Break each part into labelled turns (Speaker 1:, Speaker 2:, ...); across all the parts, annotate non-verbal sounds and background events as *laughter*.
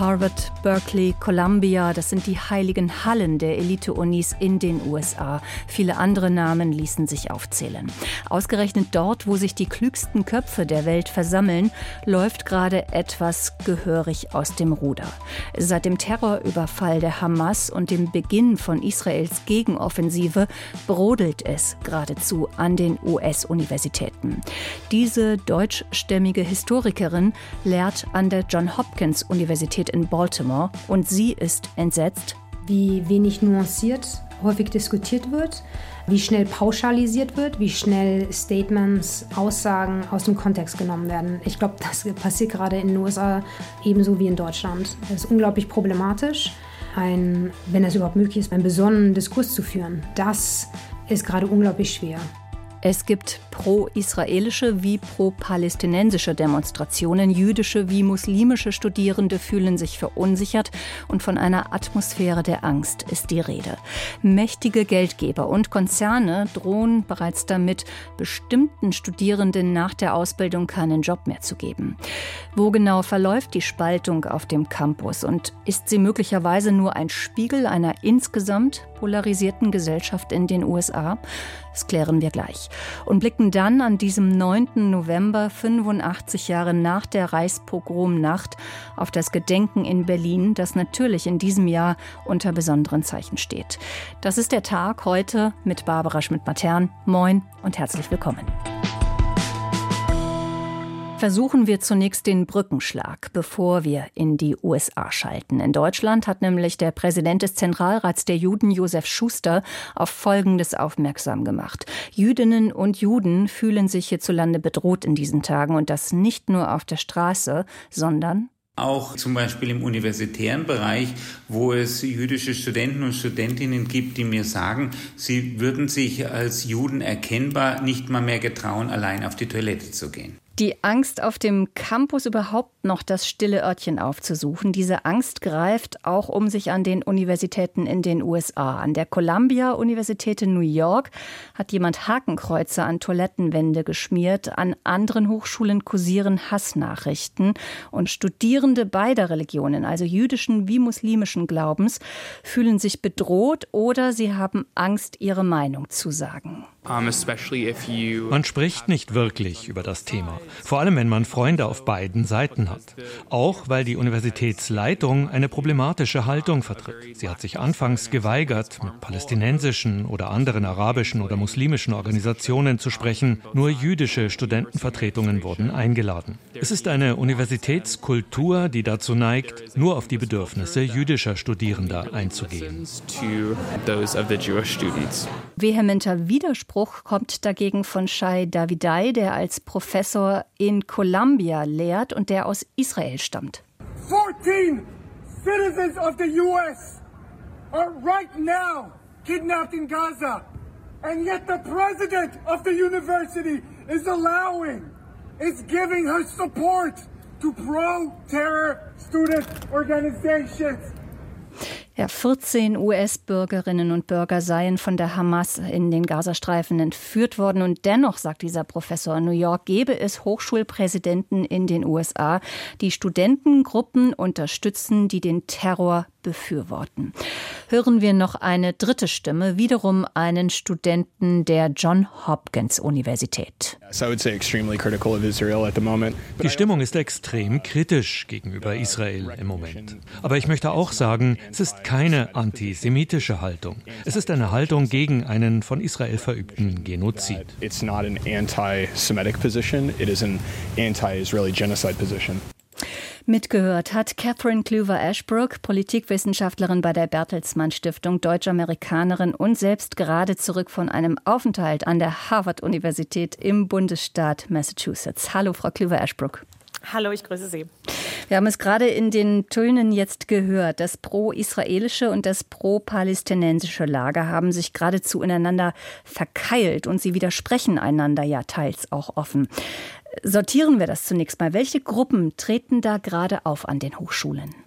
Speaker 1: Harvard, Berkeley, Columbia, das sind die heiligen Hallen der Elite-Unis in den USA. Viele andere Namen ließen sich aufzählen. Ausgerechnet dort, wo sich die klügsten Köpfe der Welt versammeln, läuft gerade etwas gehörig aus dem Ruder. Seit dem Terrorüberfall der Hamas und dem Beginn von Israels Gegenoffensive brodelt es geradezu an den US-Universitäten. Diese deutschstämmige Historikerin lehrt an der John Hopkins Universität Universität in Baltimore und sie ist entsetzt,
Speaker 2: wie wenig nuanciert häufig diskutiert wird, wie schnell pauschalisiert wird, wie schnell Statements, Aussagen aus dem Kontext genommen werden. Ich glaube, das passiert gerade in den USA ebenso wie in Deutschland. Das ist unglaublich problematisch, ein, wenn es überhaupt möglich ist, einen besonnenen Diskurs zu führen. Das ist gerade unglaublich schwer.
Speaker 1: Es gibt pro-israelische wie pro-palästinensische Demonstrationen. Jüdische wie muslimische Studierende fühlen sich verunsichert und von einer Atmosphäre der Angst ist die Rede. Mächtige Geldgeber und Konzerne drohen bereits damit, bestimmten Studierenden nach der Ausbildung keinen Job mehr zu geben. Wo genau verläuft die Spaltung auf dem Campus und ist sie möglicherweise nur ein Spiegel einer insgesamt polarisierten Gesellschaft in den USA? Das klären wir gleich. Und blicken dann an diesem 9. November, 85 Jahre nach der Reichspogromnacht, auf das Gedenken in Berlin, das natürlich in diesem Jahr unter besonderen Zeichen steht. Das ist der Tag heute mit Barbara Schmidt-Matern. Moin und herzlich willkommen versuchen wir zunächst den Brückenschlag, bevor wir in die USA schalten. In Deutschland hat nämlich der Präsident des Zentralrats der Juden, Josef Schuster, auf Folgendes aufmerksam gemacht. Jüdinnen und Juden fühlen sich hierzulande bedroht in diesen Tagen und das nicht nur auf der Straße, sondern
Speaker 3: auch zum Beispiel im universitären Bereich, wo es jüdische Studenten und Studentinnen gibt, die mir sagen, sie würden sich als Juden erkennbar nicht mal mehr getrauen, allein auf die Toilette zu gehen.
Speaker 1: Die Angst, auf dem Campus überhaupt noch das stille Örtchen aufzusuchen, diese Angst greift auch um sich an den Universitäten in den USA. An der Columbia-Universität in New York hat jemand Hakenkreuze an Toilettenwände geschmiert. An anderen Hochschulen kursieren Hassnachrichten. Und Studierende beider Religionen, also jüdischen wie muslimischen Glaubens, fühlen sich bedroht oder sie haben Angst, ihre Meinung zu sagen.
Speaker 4: Man spricht nicht wirklich über das Thema, vor allem wenn man Freunde auf beiden Seiten hat. Auch weil die Universitätsleitung eine problematische Haltung vertritt. Sie hat sich anfangs geweigert, mit palästinensischen oder anderen arabischen oder muslimischen Organisationen zu sprechen. Nur jüdische Studentenvertretungen wurden eingeladen. Es ist eine Universitätskultur, die dazu neigt, nur auf die Bedürfnisse jüdischer Studierender einzugehen.
Speaker 1: Vehementer Widerspruch Widerspruch kommt dagegen von Shai Davidai, der als Professor in Columbia lehrt und der aus Israel stammt. 14 citizens of the US are right now kidnapped in Gaza. And yet the president of the university is allowing, is giving her support to pro-terror student organizations. Ja, 14 US-Bürgerinnen und Bürger seien von der Hamas in den Gazastreifen entführt worden. Und dennoch, sagt dieser Professor in New York, gebe es Hochschulpräsidenten in den USA, die Studentengruppen unterstützen, die den Terror befürworten. Hören wir noch eine dritte Stimme, wiederum einen Studenten der John Hopkins Universität.
Speaker 4: Die Stimmung ist extrem kritisch gegenüber Israel im Moment. Aber ich möchte auch sagen, es ist keine antisemitische Haltung. Es ist eine Haltung gegen einen von Israel verübten Genozid. It's not an anti-Semitic position, it is an
Speaker 1: anti-Israeli genocide position. Mitgehört hat Catherine Kluver Ashbrook, Politikwissenschaftlerin bei der Bertelsmann Stiftung, Deutsch-Amerikanerin und selbst gerade zurück von einem Aufenthalt an der Harvard-Universität im Bundesstaat Massachusetts. Hallo, Frau Kluver Ashbrook.
Speaker 5: Hallo, ich grüße Sie.
Speaker 1: Wir haben es gerade in den Tönen jetzt gehört. Das pro-israelische und das pro-palästinensische Lager haben sich geradezu ineinander verkeilt und sie widersprechen einander ja teils auch offen. Sortieren wir das zunächst mal. Welche Gruppen treten da gerade auf an den Hochschulen?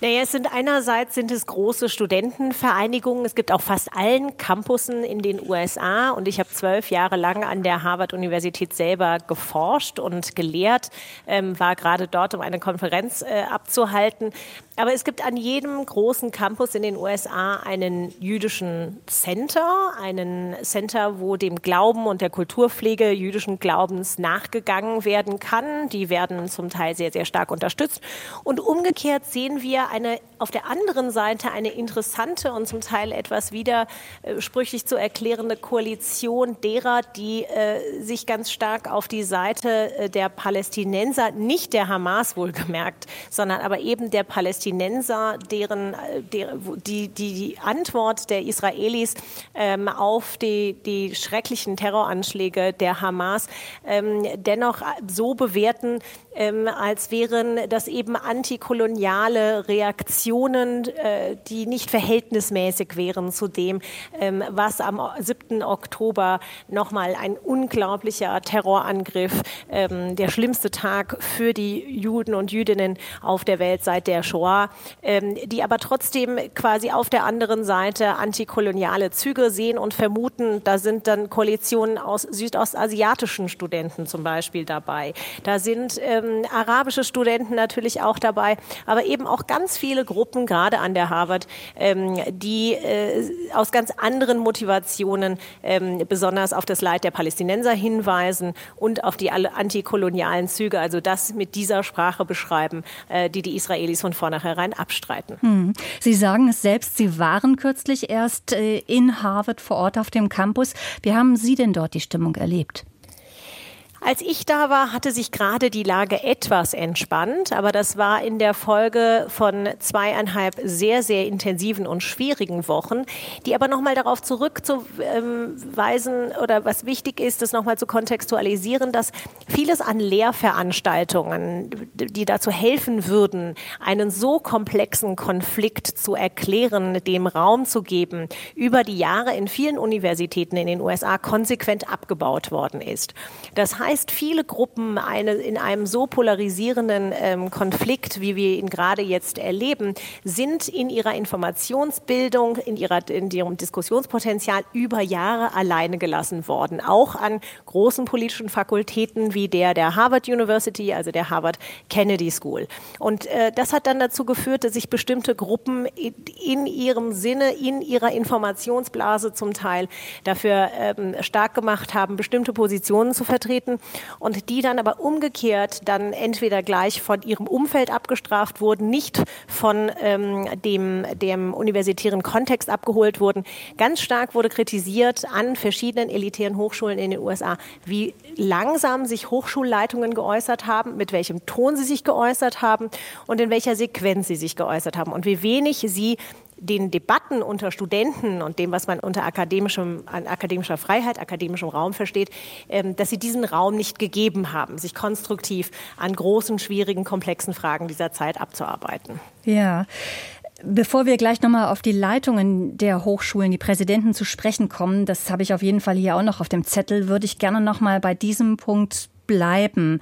Speaker 6: Naja, es sind einerseits sind es große Studentenvereinigungen. Es gibt auf fast allen Campussen in den USA und ich habe zwölf Jahre lang an der Harvard-Universität selber geforscht und gelehrt, ähm, war gerade dort, um eine Konferenz äh, abzuhalten. Aber es gibt an jedem großen Campus in den USA einen jüdischen Center, einen Center, wo dem Glauben und der Kulturpflege jüdischen Glaubens nachgegangen werden kann. Die werden zum Teil sehr, sehr stark unterstützt. Und umgekehrt sehen wir eine auf der anderen Seite eine interessante und zum Teil etwas widersprüchlich zu erklärende Koalition derer, die äh, sich ganz stark auf die Seite äh, der Palästinenser, nicht der Hamas wohlgemerkt, sondern aber eben der Palästinenser, deren äh, der, die, die, die Antwort der Israelis ähm, auf die, die schrecklichen Terroranschläge der Hamas ähm, dennoch so bewerten, ähm, als wären das eben antikoloniale Reaktionen, äh, die nicht verhältnismäßig wären zu dem, ähm, was am 7. Oktober nochmal ein unglaublicher Terrorangriff, ähm, der schlimmste Tag für die Juden und Jüdinnen auf der Welt seit der Shoah, ähm, die aber trotzdem quasi auf der anderen Seite antikoloniale Züge sehen und vermuten, da sind dann Koalitionen aus südostasiatischen Studenten zum Beispiel dabei. Da sind ähm, arabische Studenten natürlich auch dabei, aber eben auch ganz viele Gruppen, gerade an der Harvard, ähm, die äh, aus ganz anderen Motivationen ähm, besonders auf das Leid der Palästinenser hinweisen und auf die antikolonialen Züge, also das mit dieser Sprache beschreiben, äh, die die Israelis von vornherein abstreiten. Hm.
Speaker 1: Sie sagen es selbst, Sie waren kürzlich erst äh, in Harvard vor Ort auf dem Campus. Wie haben Sie denn dort die Stimmung erlebt?
Speaker 6: Als ich da war, hatte sich gerade die Lage etwas entspannt, aber das war in der Folge von zweieinhalb sehr, sehr intensiven und schwierigen Wochen, die aber nochmal darauf zurückzuweisen oder was wichtig ist, das nochmal zu kontextualisieren, dass vieles an Lehrveranstaltungen, die dazu helfen würden, einen so komplexen Konflikt zu erklären, dem Raum zu geben, über die Jahre in vielen Universitäten in den USA konsequent abgebaut worden ist. Das heißt, heißt, viele Gruppen eine, in einem so polarisierenden ähm, Konflikt, wie wir ihn gerade jetzt erleben, sind in ihrer Informationsbildung, in, ihrer, in ihrem Diskussionspotenzial über Jahre alleine gelassen worden. Auch an großen politischen Fakultäten wie der der Harvard University, also der Harvard Kennedy School. Und äh, das hat dann dazu geführt, dass sich bestimmte Gruppen in, in ihrem Sinne, in ihrer Informationsblase zum Teil dafür ähm, stark gemacht haben, bestimmte Positionen zu vertreten und die dann aber umgekehrt dann entweder gleich von ihrem Umfeld abgestraft wurden, nicht von ähm, dem, dem universitären Kontext abgeholt wurden. Ganz stark wurde kritisiert an verschiedenen elitären Hochschulen in den USA, wie langsam sich Hochschulleitungen geäußert haben, mit welchem Ton sie sich geäußert haben und in welcher Sequenz sie sich geäußert haben und wie wenig sie den Debatten unter Studenten und dem, was man unter akademischem, akademischer Freiheit, akademischem Raum versteht, ähm, dass sie diesen Raum nicht gegeben haben, sich konstruktiv an großen, schwierigen, komplexen Fragen dieser Zeit abzuarbeiten.
Speaker 1: Ja. Bevor wir gleich nochmal auf die Leitungen der Hochschulen, die Präsidenten zu sprechen kommen, das habe ich auf jeden Fall hier auch noch auf dem Zettel, würde ich gerne nochmal bei diesem Punkt bleiben.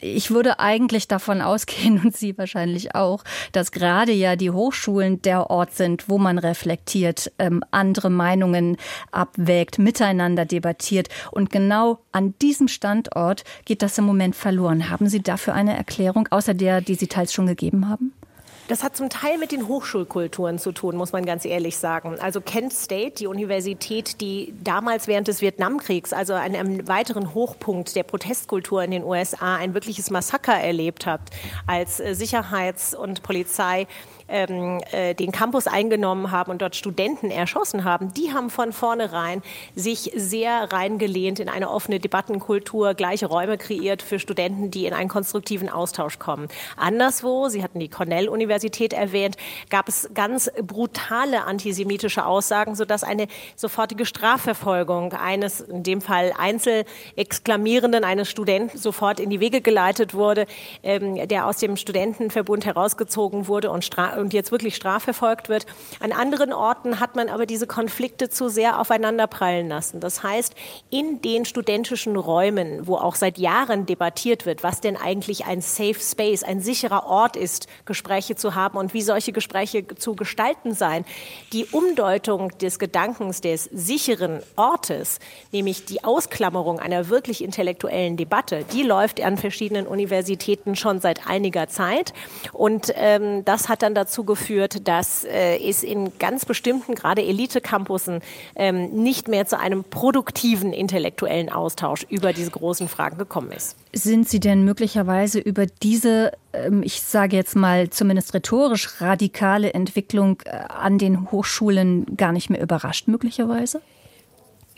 Speaker 1: Ich würde eigentlich davon ausgehen, *laughs* und Sie wahrscheinlich auch, dass gerade ja die Hochschulen der Ort sind, wo man reflektiert, ähm, andere Meinungen abwägt, miteinander debattiert. Und genau an diesem Standort geht das im Moment verloren. Haben Sie dafür eine Erklärung, außer der, die Sie teils schon gegeben haben?
Speaker 6: Das hat zum Teil mit den Hochschulkulturen zu tun, muss man ganz ehrlich sagen. Also Kent State, die Universität, die damals während des Vietnamkriegs, also an einem weiteren Hochpunkt der Protestkultur in den USA, ein wirkliches Massaker erlebt hat, als äh, Sicherheits- und Polizei ähm, äh, den Campus eingenommen haben und dort Studenten erschossen haben, die haben von vornherein sich sehr reingelehnt in eine offene Debattenkultur, gleiche Räume kreiert für Studenten, die in einen konstruktiven Austausch kommen. Anderswo, Sie hatten die Cornell-Universität erwähnt, gab es ganz brutale antisemitische Aussagen, sodass eine sofortige Strafverfolgung eines, in dem Fall Einzelexklamierenden eines Studenten sofort in die Wege geleitet wurde, ähm, der aus dem Studentenverbund herausgezogen wurde und und jetzt wirklich strafverfolgt wird. An anderen Orten hat man aber diese Konflikte zu sehr aufeinander prallen lassen. Das heißt, in den studentischen Räumen, wo auch seit Jahren debattiert wird, was denn eigentlich ein Safe Space, ein sicherer Ort ist, Gespräche zu haben und wie solche Gespräche zu gestalten sein. Die Umdeutung des Gedankens des sicheren Ortes, nämlich die Ausklammerung einer wirklich intellektuellen Debatte, die läuft an verschiedenen Universitäten schon seit einiger Zeit. Und ähm, das hat dann dazu geführt, dass äh, es in ganz bestimmten, gerade Elite-Campussen, ähm, nicht mehr zu einem produktiven intellektuellen Austausch über diese großen Fragen gekommen ist.
Speaker 1: Sind Sie denn möglicherweise über diese, ich sage jetzt mal zumindest rhetorisch radikale Entwicklung äh, an den Hochschulen gar nicht mehr überrascht, möglicherweise?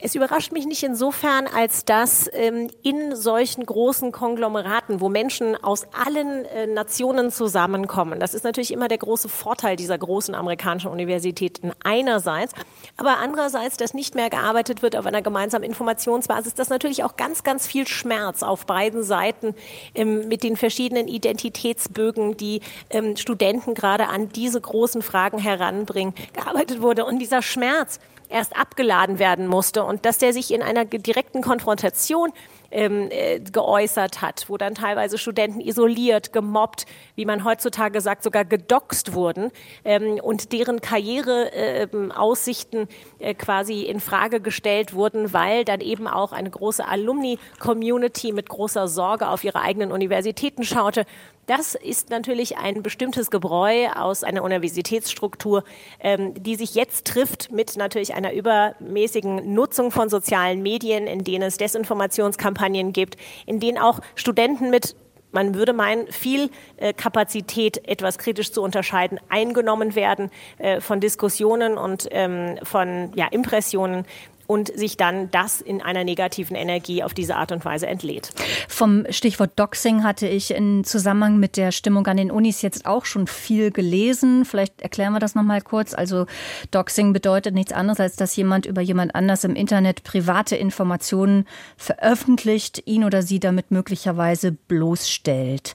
Speaker 6: Es überrascht mich nicht insofern, als dass ähm, in solchen großen Konglomeraten, wo Menschen aus allen äh, Nationen zusammenkommen, das ist natürlich immer der große Vorteil dieser großen amerikanischen Universitäten einerseits, aber andererseits, dass nicht mehr gearbeitet wird auf einer gemeinsamen Informationsbasis, dass natürlich auch ganz, ganz viel Schmerz auf beiden Seiten ähm, mit den verschiedenen Identitätsbögen, die ähm, Studenten gerade an diese großen Fragen heranbringen, gearbeitet wurde. Und dieser Schmerz, erst abgeladen werden musste und dass der sich in einer direkten Konfrontation ähm, äh, geäußert hat, wo dann teilweise Studenten isoliert, gemobbt, wie man heutzutage sagt, sogar gedoxt wurden ähm, und deren Karriereaussichten äh, äh, quasi in Frage gestellt wurden, weil dann eben auch eine große Alumni-Community mit großer Sorge auf ihre eigenen Universitäten schaute das ist natürlich ein bestimmtes Gebräu aus einer Universitätsstruktur, ähm, die sich jetzt trifft mit natürlich einer übermäßigen Nutzung von sozialen Medien, in denen es Desinformationskampagnen gibt, in denen auch Studenten mit man würde meinen, viel äh, Kapazität, etwas kritisch zu unterscheiden, eingenommen werden äh, von Diskussionen und ähm, von ja, Impressionen, und sich dann das in einer negativen Energie auf diese Art und Weise entlädt.
Speaker 1: Vom Stichwort Doxing hatte ich in Zusammenhang mit der Stimmung an den Unis jetzt auch schon viel gelesen. Vielleicht erklären wir das noch mal kurz. Also Doxing bedeutet nichts anderes, als dass jemand über jemand anders im Internet private Informationen veröffentlicht, ihn oder sie damit möglicherweise bloßstellt.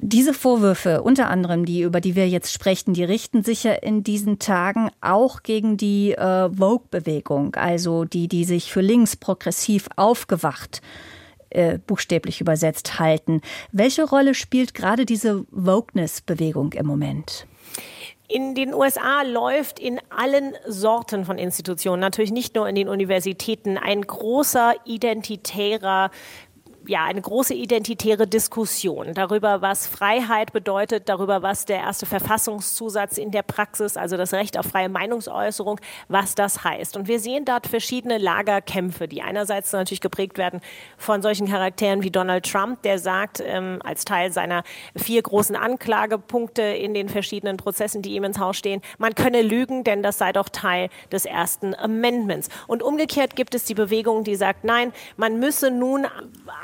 Speaker 1: Diese Vorwürfe, unter anderem die, über die wir jetzt sprechen, die richten sich ja in diesen Tagen auch gegen die äh, Vogue-Bewegung, also die, die sich für links progressiv aufgewacht äh, buchstäblich übersetzt halten. Welche Rolle spielt gerade diese Wokeness-Bewegung im Moment?
Speaker 6: In den USA läuft in allen Sorten von Institutionen, natürlich nicht nur in den Universitäten, ein großer identitärer ja, eine große identitäre Diskussion darüber, was Freiheit bedeutet, darüber, was der erste Verfassungszusatz in der Praxis, also das Recht auf freie Meinungsäußerung, was das heißt. Und wir sehen dort verschiedene Lagerkämpfe, die einerseits natürlich geprägt werden von solchen Charakteren wie Donald Trump, der sagt, ähm, als Teil seiner vier großen Anklagepunkte in den verschiedenen Prozessen, die ihm ins Haus stehen, man könne lügen, denn das sei doch Teil des ersten Amendments. Und umgekehrt gibt es die Bewegung, die sagt, nein, man müsse nun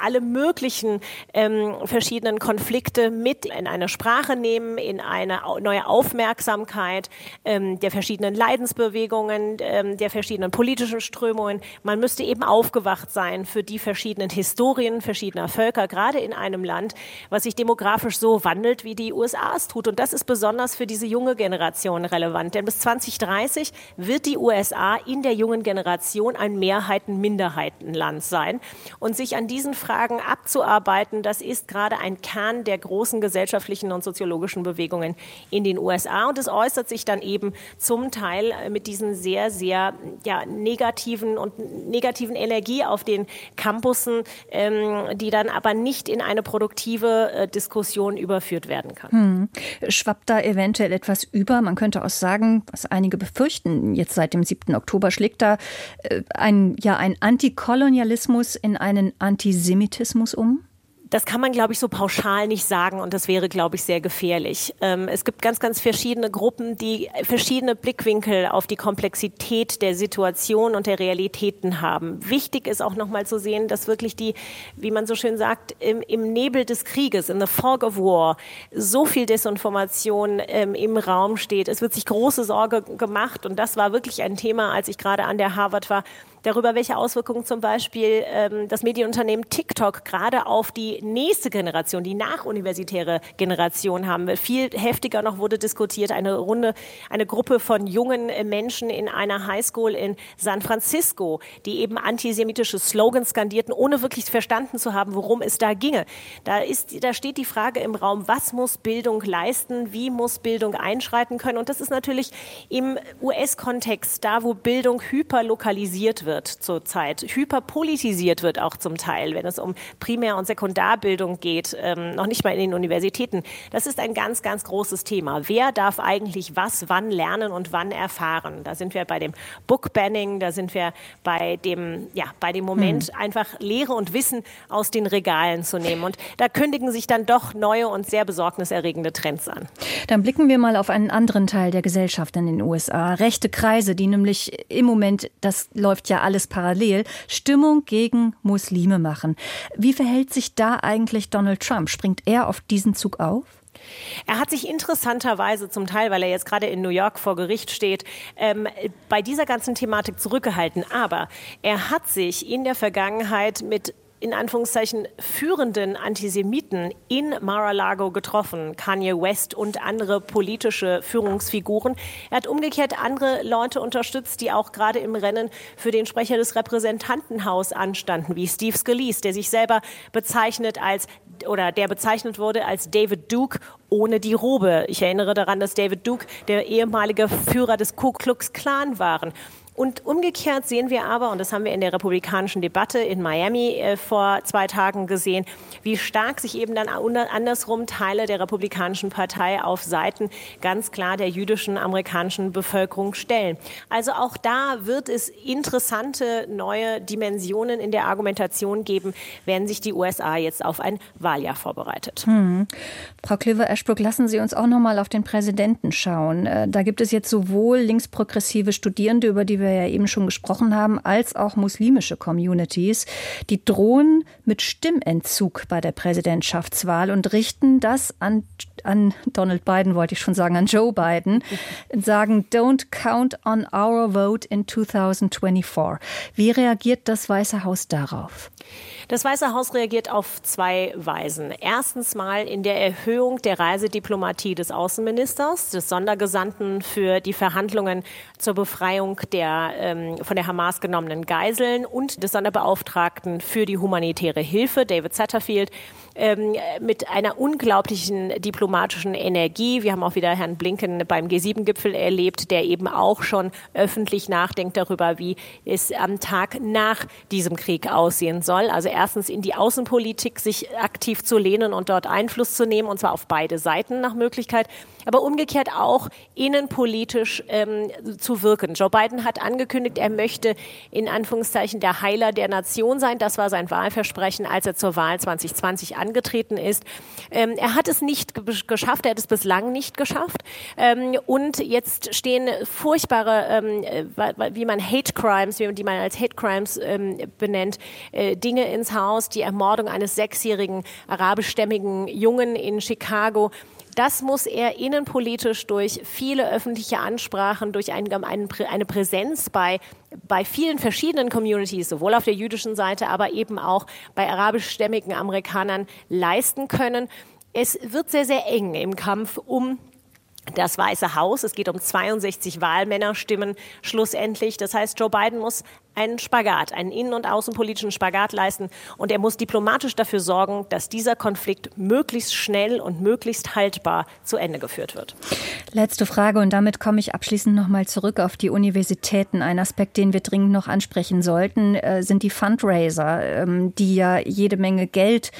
Speaker 6: alle alle möglichen ähm, verschiedenen Konflikte mit in eine Sprache nehmen, in eine neue Aufmerksamkeit ähm, der verschiedenen Leidensbewegungen, ähm, der verschiedenen politischen Strömungen. Man müsste eben aufgewacht sein für die verschiedenen Historien verschiedener Völker, gerade in einem Land, was sich demografisch so wandelt, wie die USA es tut. Und das ist besonders für diese junge Generation relevant. Denn bis 2030 wird die USA in der jungen Generation ein Mehrheiten-Minderheitenland sein. Und sich an diesen Fragen Fragen abzuarbeiten, das ist gerade ein Kern der großen gesellschaftlichen und soziologischen Bewegungen in den USA. Und es äußert sich dann eben zum Teil äh, mit diesen sehr, sehr ja, negativen und negativen Energie auf den Campussen, ähm, die dann aber nicht in eine produktive äh, Diskussion überführt werden kann. Hm.
Speaker 1: Schwappt da eventuell etwas über? Man könnte auch sagen, was einige befürchten, jetzt seit dem 7. Oktober schlägt da äh, ein, ja, ein Antikolonialismus in einen Antisemitismus Antisemitismus um?
Speaker 6: Das kann man, glaube ich, so pauschal nicht sagen und das wäre, glaube ich, sehr gefährlich. Ähm, es gibt ganz, ganz verschiedene Gruppen, die verschiedene Blickwinkel auf die Komplexität der Situation und der Realitäten haben. Wichtig ist auch nochmal zu sehen, dass wirklich die, wie man so schön sagt, im, im Nebel des Krieges, in the fog of war, so viel Desinformation ähm, im Raum steht. Es wird sich große Sorge gemacht und das war wirklich ein Thema, als ich gerade an der Harvard war, darüber, welche Auswirkungen zum Beispiel ähm, das Medienunternehmen TikTok gerade auf die nächste Generation, die nachuniversitäre Generation haben. Viel heftiger noch wurde diskutiert, eine Runde, eine Gruppe von jungen Menschen in einer Highschool in San Francisco, die eben antisemitische Slogans skandierten, ohne wirklich verstanden zu haben, worum es da ginge. Da, ist, da steht die Frage im Raum, was muss Bildung leisten, wie muss Bildung einschreiten können. Und das ist natürlich im US-Kontext, da wo Bildung hyperlokalisiert wird zurzeit, hyperpolitisiert wird auch zum Teil, wenn es um Primär- und Sekundarbildung geht, ähm, noch nicht mal in den Universitäten. Das ist ein ganz, ganz großes Thema. Wer darf eigentlich was wann lernen und wann erfahren? Da sind wir bei dem Book-Banning, da sind wir bei dem, ja, bei dem Moment, hm. einfach Lehre und Wissen aus den Regalen zu nehmen. Und da kündigen sich dann doch neue und sehr besorgniserregende Trends an.
Speaker 1: Dann blicken wir mal auf einen anderen Teil der Gesellschaft in den USA. Rechte Kreise, die nämlich im Moment, das läuft ja alles parallel, Stimmung gegen Muslime machen. Wie verhält sich da eigentlich Donald Trump? Springt er auf diesen Zug auf?
Speaker 6: Er hat sich interessanterweise zum Teil, weil er jetzt gerade in New York vor Gericht steht, ähm, bei dieser ganzen Thematik zurückgehalten. Aber er hat sich in der Vergangenheit mit in Anführungszeichen führenden Antisemiten in Mar-a-Lago getroffen, Kanye West und andere politische Führungsfiguren. Er hat umgekehrt andere Leute unterstützt, die auch gerade im Rennen für den Sprecher des Repräsentantenhaus anstanden, wie Steve Scalise, der sich selber bezeichnet als oder der bezeichnet wurde als David Duke ohne die Robe. Ich erinnere daran, dass David Duke der ehemalige Führer des Ku Klux Klan waren. Und umgekehrt sehen wir aber, und das haben wir in der republikanischen Debatte in Miami äh, vor zwei Tagen gesehen, wie stark sich eben dann andersrum Teile der republikanischen Partei auf Seiten ganz klar der jüdischen amerikanischen Bevölkerung stellen. Also auch da wird es interessante neue Dimensionen in der Argumentation geben, wenn sich die USA jetzt auf ein Wahljahr vorbereitet. Hm.
Speaker 1: Frau Klöver-Eschbruck, lassen Sie uns auch noch mal auf den Präsidenten schauen. Äh, da gibt es jetzt sowohl linksprogressive Studierende, über die wir ja eben schon gesprochen haben, als auch muslimische Communities, die drohen mit Stimmentzug bei der Präsidentschaftswahl und richten das an an Donald Biden, wollte ich schon sagen, an Joe Biden, *laughs* sagen, don't count on our vote in 2024. Wie reagiert das Weiße Haus darauf?
Speaker 6: Das Weiße Haus reagiert auf zwei Weisen. Erstens mal in der Erhöhung der Reisediplomatie des Außenministers, des Sondergesandten für die Verhandlungen zur Befreiung der ähm, von der Hamas genommenen Geiseln und des Sonderbeauftragten für die humanitäre Hilfe, David Satterfield ähm, mit einer unglaublichen diplomatischen Energie. Wir haben auch wieder Herrn Blinken beim G7-Gipfel erlebt, der eben auch schon öffentlich nachdenkt darüber, wie es am Tag nach diesem Krieg aussehen soll. Also erstens in die Außenpolitik sich aktiv zu lehnen und dort Einfluss zu nehmen, und zwar auf beide Seiten nach Möglichkeit aber umgekehrt auch innenpolitisch ähm, zu wirken. Joe Biden hat angekündigt, er möchte in Anführungszeichen der Heiler der Nation sein. Das war sein Wahlversprechen, als er zur Wahl 2020 angetreten ist. Ähm, er hat es nicht geschafft, er hat es bislang nicht geschafft. Ähm, und jetzt stehen furchtbare, ähm, wie man Hate Crimes, die man als Hate Crimes ähm, benennt, äh, Dinge ins Haus. Die Ermordung eines sechsjährigen arabischstämmigen Jungen in Chicago das muss er innenpolitisch durch viele öffentliche Ansprachen, durch ein, eine Präsenz bei, bei vielen verschiedenen Communities, sowohl auf der jüdischen Seite, aber eben auch bei arabischstämmigen Amerikanern leisten können. Es wird sehr, sehr eng im Kampf um das Weiße Haus. Es geht um 62 Wahlmännerstimmen schlussendlich. Das heißt, Joe Biden muss einen Spagat, einen innen- und außenpolitischen Spagat leisten. Und er muss diplomatisch dafür sorgen, dass dieser Konflikt möglichst schnell und möglichst haltbar zu Ende geführt wird.
Speaker 1: Letzte Frage und damit komme ich abschließend nochmal zurück auf die Universitäten. Ein Aspekt, den wir dringend noch ansprechen sollten, äh, sind die Fundraiser, ähm, die ja jede Menge Geld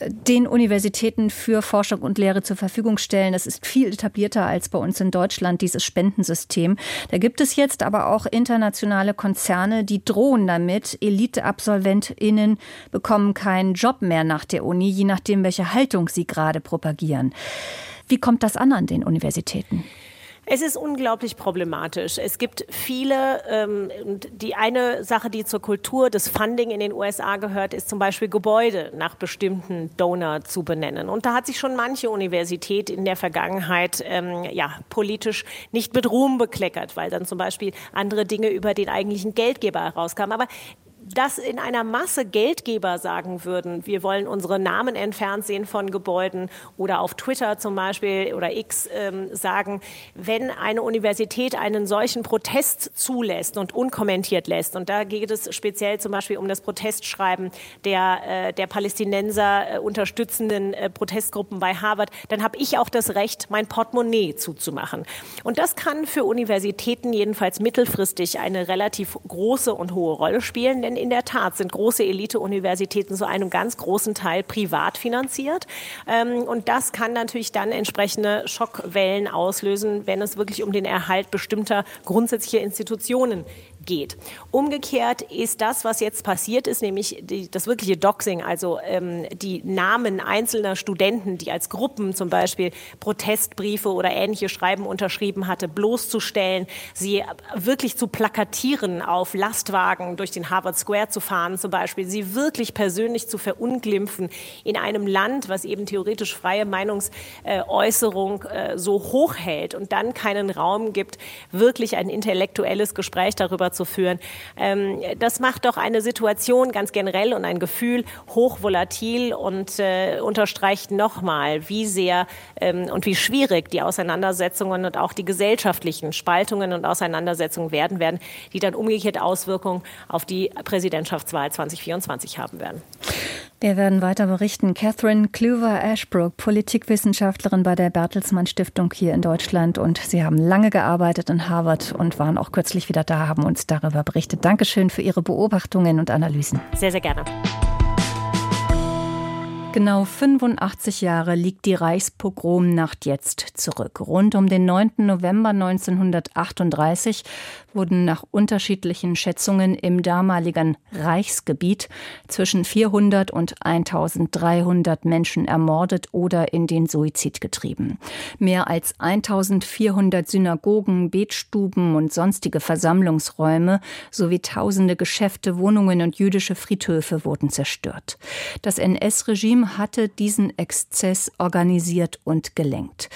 Speaker 1: den Universitäten für Forschung und Lehre zur Verfügung stellen. Das ist viel etablierter als bei uns in Deutschland, dieses Spendensystem. Da gibt es jetzt aber auch internationale Konzerne, die drohen damit. Elite-AbsolventInnen bekommen keinen Job mehr nach der Uni, je nachdem, welche Haltung sie gerade propagieren. Wie kommt das an an den Universitäten?
Speaker 6: Es ist unglaublich problematisch. Es gibt viele, ähm, die eine Sache, die zur Kultur des Funding in den USA gehört, ist zum Beispiel Gebäude nach bestimmten Donor zu benennen. Und da hat sich schon manche Universität in der Vergangenheit ähm, ja, politisch nicht mit Ruhm bekleckert, weil dann zum Beispiel andere Dinge über den eigentlichen Geldgeber herauskamen. Aber dass in einer Masse Geldgeber sagen würden, wir wollen unsere Namen entfernt sehen von Gebäuden oder auf Twitter zum Beispiel oder X ähm, sagen, wenn eine Universität einen solchen Protest zulässt und unkommentiert lässt, und da geht es speziell zum Beispiel um das Protestschreiben der, äh, der Palästinenser äh, unterstützenden äh, Protestgruppen bei Harvard, dann habe ich auch das Recht, mein Portemonnaie zuzumachen. Und das kann für Universitäten jedenfalls mittelfristig eine relativ große und hohe Rolle spielen, denn denn in der Tat sind große Elite-Universitäten zu einem ganz großen Teil privat finanziert. Ähm, und das kann natürlich dann entsprechende Schockwellen auslösen, wenn es wirklich um den Erhalt bestimmter grundsätzlicher Institutionen geht. Umgekehrt ist das, was jetzt passiert ist, nämlich die, das wirkliche Doxing, also ähm, die Namen einzelner Studenten, die als Gruppen zum Beispiel Protestbriefe oder ähnliche Schreiben unterschrieben hatte, bloßzustellen, sie wirklich zu plakatieren, auf Lastwagen durch den Harvard Square zu fahren zum Beispiel, sie wirklich persönlich zu verunglimpfen in einem Land, was eben theoretisch freie Meinungsäußerung äh, so hoch hält und dann keinen Raum gibt, wirklich ein intellektuelles Gespräch darüber zu führen. Ähm, das macht doch eine Situation ganz generell und ein Gefühl hochvolatil und äh, unterstreicht nochmal, wie sehr ähm, und wie schwierig die Auseinandersetzungen und auch die gesellschaftlichen Spaltungen und Auseinandersetzungen werden werden, die dann umgekehrt Auswirkungen auf die Präsidentschaftswahl 2024 haben werden.
Speaker 1: Wir werden weiter berichten. Catherine Kluwer-Ashbrook, Politikwissenschaftlerin bei der Bertelsmann Stiftung hier in Deutschland. Und Sie haben lange gearbeitet in Harvard und waren auch kürzlich wieder da, haben uns darüber berichtet. Dankeschön für Ihre Beobachtungen und Analysen.
Speaker 6: Sehr, sehr gerne.
Speaker 1: Genau 85 Jahre liegt die Reichspogromnacht jetzt zurück. Rund um den 9. November 1938 wurden nach unterschiedlichen Schätzungen im damaligen Reichsgebiet zwischen 400 und 1300 Menschen ermordet oder in den Suizid getrieben. Mehr als 1400 Synagogen, Betstuben und sonstige Versammlungsräume sowie tausende Geschäfte, Wohnungen und jüdische Friedhöfe wurden zerstört. Das NS-Regime hatte diesen Exzess organisiert und gelenkt.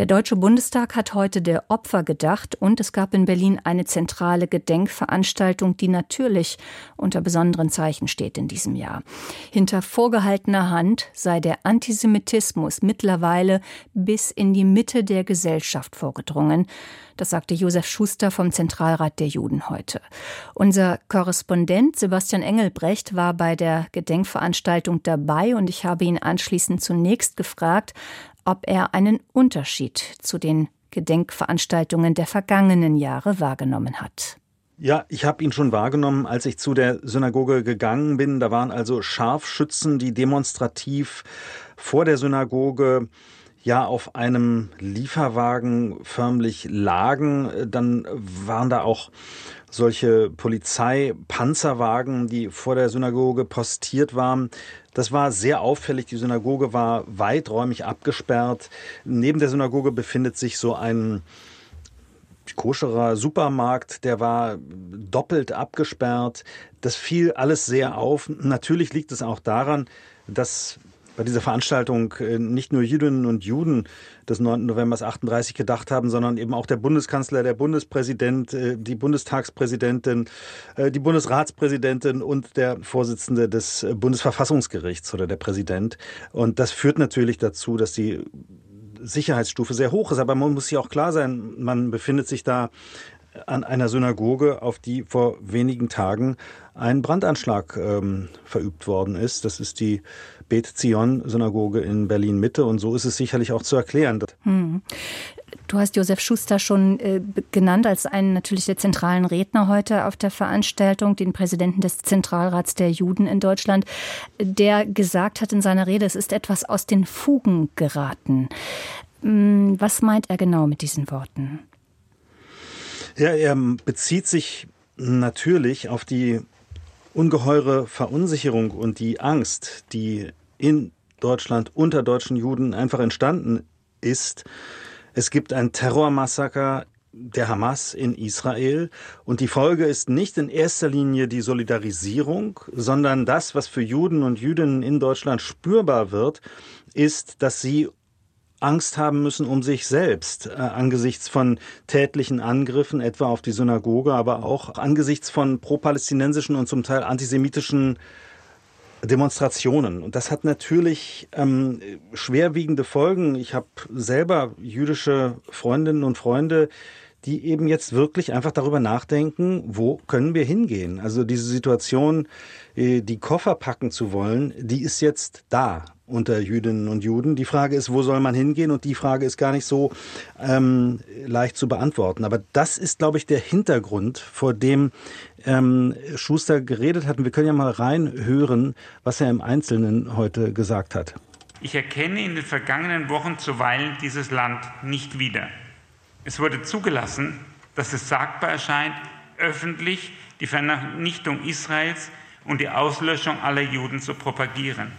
Speaker 1: Der Deutsche Bundestag hat heute der Opfer gedacht und es gab in Berlin eine zentrale Gedenkveranstaltung, die natürlich unter besonderen Zeichen steht in diesem Jahr. Hinter vorgehaltener Hand sei der Antisemitismus mittlerweile bis in die Mitte der Gesellschaft vorgedrungen. Das sagte Josef Schuster vom Zentralrat der Juden heute. Unser Korrespondent Sebastian Engelbrecht war bei der Gedenkveranstaltung dabei und ich habe ihn anschließend zunächst gefragt, ob er einen Unterschied zu den Gedenkveranstaltungen der vergangenen Jahre wahrgenommen hat.
Speaker 5: Ja, ich habe ihn schon wahrgenommen, als ich zu der Synagoge gegangen bin. Da waren also Scharfschützen, die demonstrativ vor der Synagoge ja auf einem Lieferwagen förmlich lagen. Dann waren da auch solche Polizeipanzerwagen, die vor der Synagoge postiert waren. Das war sehr auffällig. Die Synagoge war weiträumig abgesperrt. Neben der Synagoge befindet sich so ein koscherer Supermarkt, der war doppelt abgesperrt. Das fiel alles sehr auf. Natürlich liegt es auch daran, dass bei dieser Veranstaltung äh, nicht nur Jüdinnen und Juden des 9. November 38 gedacht haben, sondern eben auch der Bundeskanzler, der Bundespräsident, äh, die Bundestagspräsidentin, äh, die Bundesratspräsidentin und der Vorsitzende des Bundesverfassungsgerichts oder der Präsident. Und das führt natürlich dazu, dass die Sicherheitsstufe sehr hoch ist. Aber man muss sich auch klar sein, man befindet sich da an einer Synagoge, auf die vor wenigen Tagen ein Brandanschlag ähm, verübt worden ist. Das ist die Bet Zion Synagoge in Berlin Mitte und so ist es sicherlich auch zu erklären. Hm.
Speaker 1: Du hast Josef Schuster schon äh, genannt als einen natürlich der zentralen Redner heute auf der Veranstaltung, den Präsidenten des Zentralrats der Juden in Deutschland, der gesagt hat in seiner Rede, es ist etwas aus den Fugen geraten. Hm, was meint er genau mit diesen Worten?
Speaker 5: Ja, er bezieht sich natürlich auf die ungeheure Verunsicherung und die Angst, die in Deutschland unter deutschen Juden einfach entstanden ist, Es gibt ein Terrormassaker der Hamas in Israel. Und die Folge ist nicht in erster Linie die Solidarisierung, sondern das, was für Juden und Jüdinnen in Deutschland spürbar wird, ist, dass sie Angst haben müssen um sich selbst äh, angesichts von tätlichen Angriffen, etwa auf die Synagoge, aber auch angesichts von pro-palästinensischen und zum Teil antisemitischen Demonstrationen. Und das hat natürlich ähm, schwerwiegende Folgen. Ich habe selber jüdische Freundinnen und Freunde, die eben jetzt wirklich einfach darüber nachdenken, wo können wir hingehen. Also diese Situation, äh, die Koffer packen zu wollen, die ist jetzt da unter Jüdinnen und Juden. Die Frage ist, wo soll man hingehen? Und die Frage ist gar nicht so ähm, leicht zu beantworten. Aber das ist, glaube ich, der Hintergrund, vor dem ähm, Schuster geredet hat. Und wir können ja mal reinhören, was er im Einzelnen heute gesagt hat.
Speaker 3: Ich erkenne in den vergangenen Wochen zuweilen dieses Land nicht wieder. Es wurde zugelassen, dass es sagbar erscheint, öffentlich die Vernichtung Israels und die Auslöschung aller Juden zu propagieren.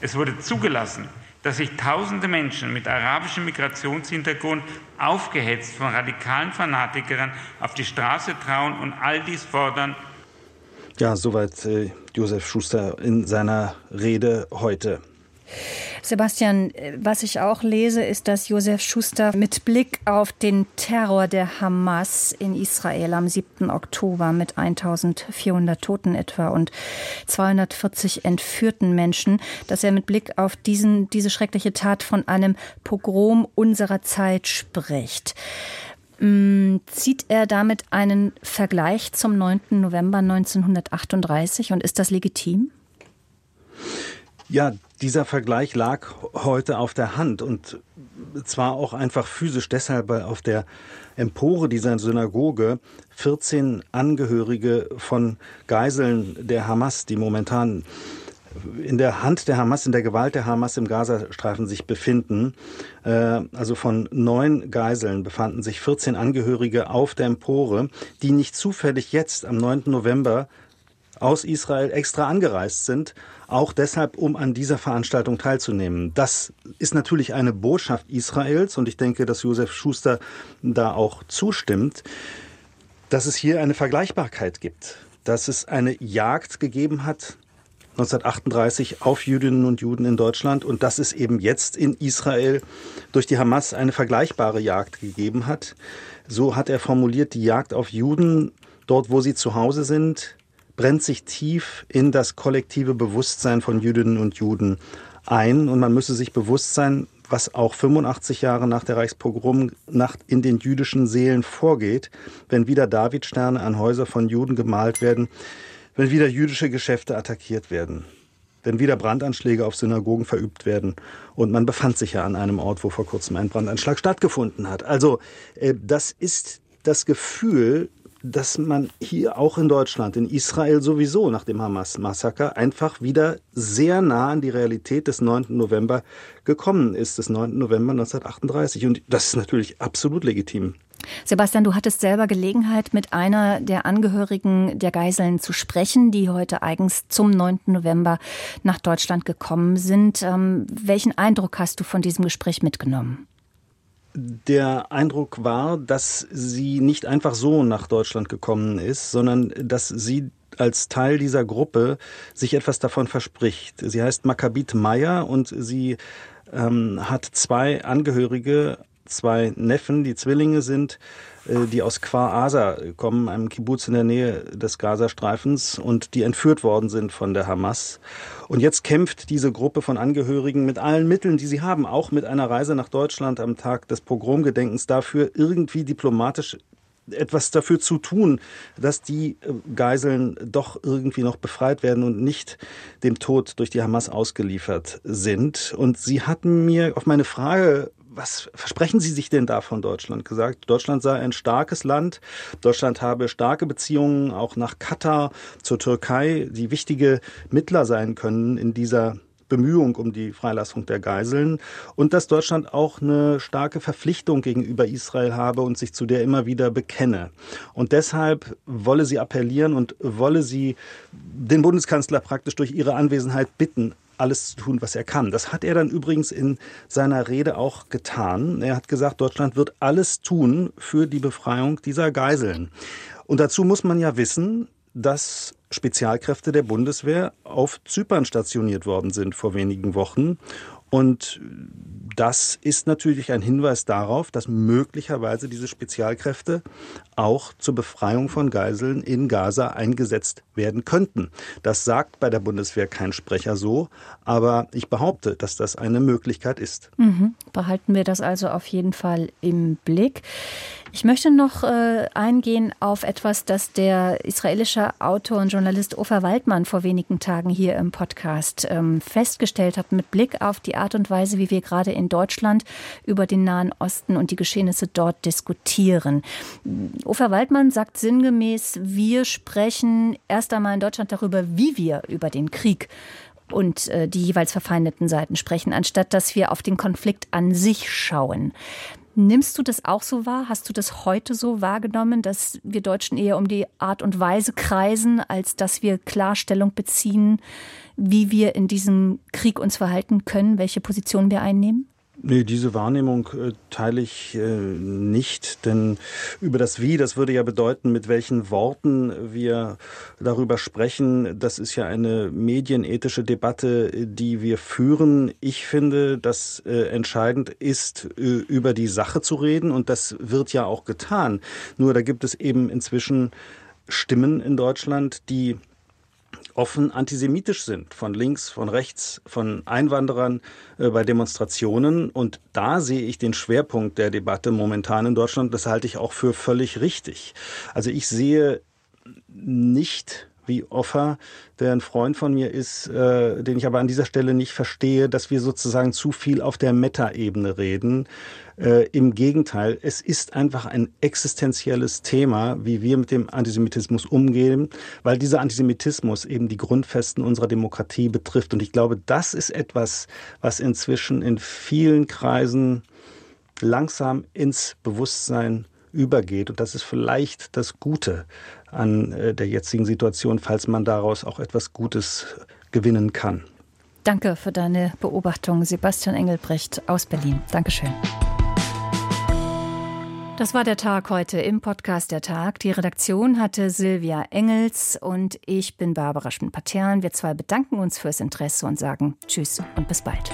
Speaker 3: Es wurde zugelassen, dass sich tausende Menschen mit arabischem Migrationshintergrund aufgehetzt von radikalen Fanatikern auf die Straße trauen und all dies fordern.
Speaker 5: Ja, soweit äh, Josef Schuster in seiner Rede heute.
Speaker 1: Sebastian, was ich auch lese, ist, dass Josef Schuster mit Blick auf den Terror der Hamas in Israel am 7. Oktober mit 1400 Toten etwa und 240 entführten Menschen, dass er mit Blick auf diesen, diese schreckliche Tat von einem Pogrom unserer Zeit spricht. Mm, zieht er damit einen Vergleich zum 9. November 1938 und ist das legitim?
Speaker 5: Ja, dieser Vergleich lag heute auf der Hand und zwar auch einfach physisch deshalb, weil auf der Empore dieser Synagoge 14 Angehörige von Geiseln der Hamas, die momentan in der Hand der Hamas, in der Gewalt der Hamas im Gazastreifen sich befinden. Äh, also von neun Geiseln befanden sich 14 Angehörige auf der Empore, die nicht zufällig jetzt am 9. November aus Israel extra angereist sind, auch deshalb, um an dieser Veranstaltung teilzunehmen. Das ist natürlich eine Botschaft Israels und ich denke, dass Josef Schuster da auch zustimmt, dass es hier eine Vergleichbarkeit gibt, dass es eine Jagd gegeben hat 1938 auf Jüdinnen und Juden in Deutschland und dass es eben jetzt in Israel durch die Hamas eine vergleichbare Jagd gegeben hat. So hat er formuliert, die Jagd auf Juden dort, wo sie zu Hause sind, brennt sich tief in das kollektive Bewusstsein von Jüdinnen und Juden ein. Und man müsse sich bewusst sein, was auch 85 Jahre nach der Reichspogromnacht in den jüdischen Seelen vorgeht, wenn wieder Davidsterne an Häuser von Juden gemalt werden, wenn wieder jüdische Geschäfte attackiert werden, wenn wieder Brandanschläge auf Synagogen verübt werden. Und man befand sich ja an einem Ort, wo vor kurzem ein Brandanschlag stattgefunden hat. Also äh, das ist das Gefühl, dass man hier auch in Deutschland, in Israel sowieso nach dem Hamas-Massaker einfach wieder sehr nah an die Realität des 9. November gekommen ist, des 9. November 1938. Und das ist natürlich absolut legitim.
Speaker 1: Sebastian, du hattest selber Gelegenheit, mit einer der Angehörigen der Geiseln zu sprechen, die heute eigens zum 9. November nach Deutschland gekommen sind. Ähm, welchen Eindruck hast du von diesem Gespräch mitgenommen?
Speaker 5: Der Eindruck war, dass sie nicht einfach so nach Deutschland gekommen ist, sondern dass sie als Teil dieser Gruppe sich etwas davon verspricht. Sie heißt Maccabit Meyer und sie ähm, hat zwei Angehörige, zwei Neffen, die Zwillinge sind, die aus Kfar Asa kommen, einem Kibbutz in der Nähe des Gazastreifens und die entführt worden sind von der Hamas. Und jetzt kämpft diese Gruppe von Angehörigen mit allen Mitteln, die sie haben, auch mit einer Reise nach Deutschland am Tag des Pogromgedenkens dafür, irgendwie diplomatisch etwas dafür zu tun, dass die äh, Geiseln doch irgendwie noch befreit werden und nicht dem Tod durch die Hamas ausgeliefert sind. Und sie hatten mir auf meine Frage was versprechen Sie sich denn da von Deutschland gesagt? Deutschland sei ein starkes Land. Deutschland habe starke Beziehungen auch nach Katar, zur Türkei, die wichtige Mittler sein können in dieser Bemühung um die Freilassung der Geiseln und dass Deutschland auch eine starke Verpflichtung gegenüber Israel habe und sich zu der immer wieder bekenne. Und deshalb wolle sie appellieren und wolle sie den Bundeskanzler praktisch durch ihre Anwesenheit bitten, alles zu tun, was er kann. Das hat er dann übrigens in seiner Rede auch getan. Er hat gesagt, Deutschland wird alles tun für die Befreiung dieser Geiseln. Und dazu muss man ja wissen, dass Spezialkräfte der Bundeswehr auf Zypern stationiert worden sind vor wenigen Wochen. Und das ist natürlich ein Hinweis darauf, dass möglicherweise diese Spezialkräfte auch zur Befreiung von Geiseln in Gaza eingesetzt werden könnten. Das sagt bei der Bundeswehr kein Sprecher so, aber ich behaupte, dass das eine Möglichkeit ist.
Speaker 1: Mhm. Behalten wir das also auf jeden Fall im Blick. Ich möchte noch äh, eingehen auf etwas, das der israelische Autor und Journalist Ofer Waldmann vor wenigen Tagen hier im Podcast ähm, festgestellt hat, mit Blick auf die Art und Weise, wie wir gerade in Deutschland über den Nahen Osten und die Geschehnisse dort diskutieren. Ofer Waldmann sagt sinngemäß, wir sprechen erst einmal in Deutschland darüber, wie wir über den Krieg und äh, die jeweils verfeindeten Seiten sprechen, anstatt dass wir auf den Konflikt an sich schauen. Nimmst du das auch so wahr? Hast du das heute so wahrgenommen, dass wir Deutschen eher um die Art und Weise kreisen, als dass wir Klarstellung beziehen, wie wir in diesem Krieg uns verhalten können, welche Position wir einnehmen?
Speaker 5: Nee, diese Wahrnehmung äh, teile ich äh, nicht, denn über das Wie, das würde ja bedeuten, mit welchen Worten wir darüber sprechen. Das ist ja eine medienethische Debatte, die wir führen. Ich finde, dass äh, entscheidend ist, äh, über die Sache zu reden und das wird ja auch getan. Nur da gibt es eben inzwischen Stimmen in Deutschland, die offen antisemitisch sind, von links, von rechts, von Einwanderern äh, bei Demonstrationen. Und da sehe ich den Schwerpunkt der Debatte momentan in Deutschland. Das halte ich auch für völlig richtig. Also ich sehe nicht Offer, der ein Freund von mir ist, äh, den ich aber an dieser Stelle nicht verstehe, dass wir sozusagen zu viel auf der Meta-Ebene reden. Äh, Im Gegenteil, es ist einfach ein existenzielles Thema, wie wir mit dem Antisemitismus umgehen, weil dieser Antisemitismus eben die Grundfesten unserer Demokratie betrifft. Und ich glaube, das ist etwas, was inzwischen in vielen Kreisen langsam ins Bewusstsein übergeht. Und das ist vielleicht das Gute an äh, der jetzigen Situation, falls man daraus auch etwas Gutes gewinnen kann.
Speaker 1: Danke für deine Beobachtung, Sebastian Engelbrecht aus Berlin. Dankeschön. Das war der Tag heute im Podcast Der Tag. Die Redaktion hatte Silvia Engels und ich bin Barbara Schmidt-Patern. Wir zwei bedanken uns fürs Interesse und sagen Tschüss und bis bald.